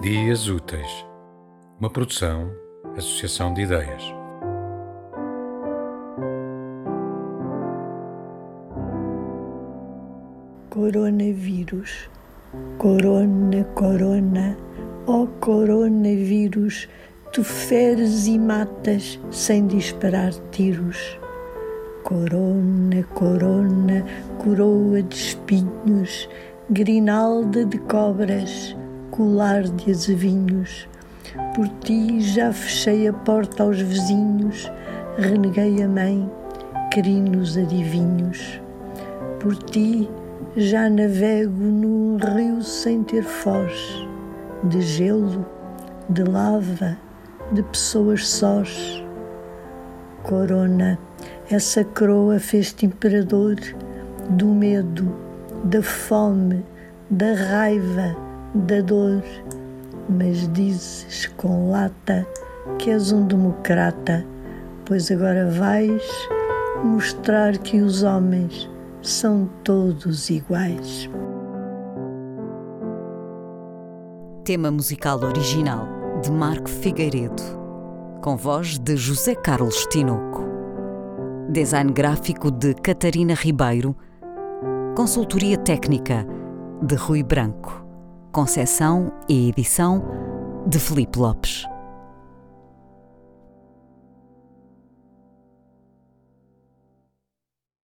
Dias Úteis, uma produção, associação de ideias. Coronavírus, corona, corona, ó oh coronavírus, tu feres e matas sem disparar tiros. Corona, corona, coroa de espinhos, grinalda de cobras, colar de azevinhos. Por ti já fechei a porta aos vizinhos, reneguei a mãe, crinos adivinhos. Por ti já navego num rio sem ter foz, de gelo, de lava, de pessoas sós. Corona, essa coroa fez-te imperador do medo, da fome, da raiva, da dor, mas dizes com lata que és um democrata, pois agora vais mostrar que os homens são todos iguais. Tema musical original de Marco Figueiredo, com voz de José Carlos Tinoco. Design gráfico de Catarina Ribeiro. Consultoria técnica de Rui Branco. Concessão e edição de Felipe Lopes.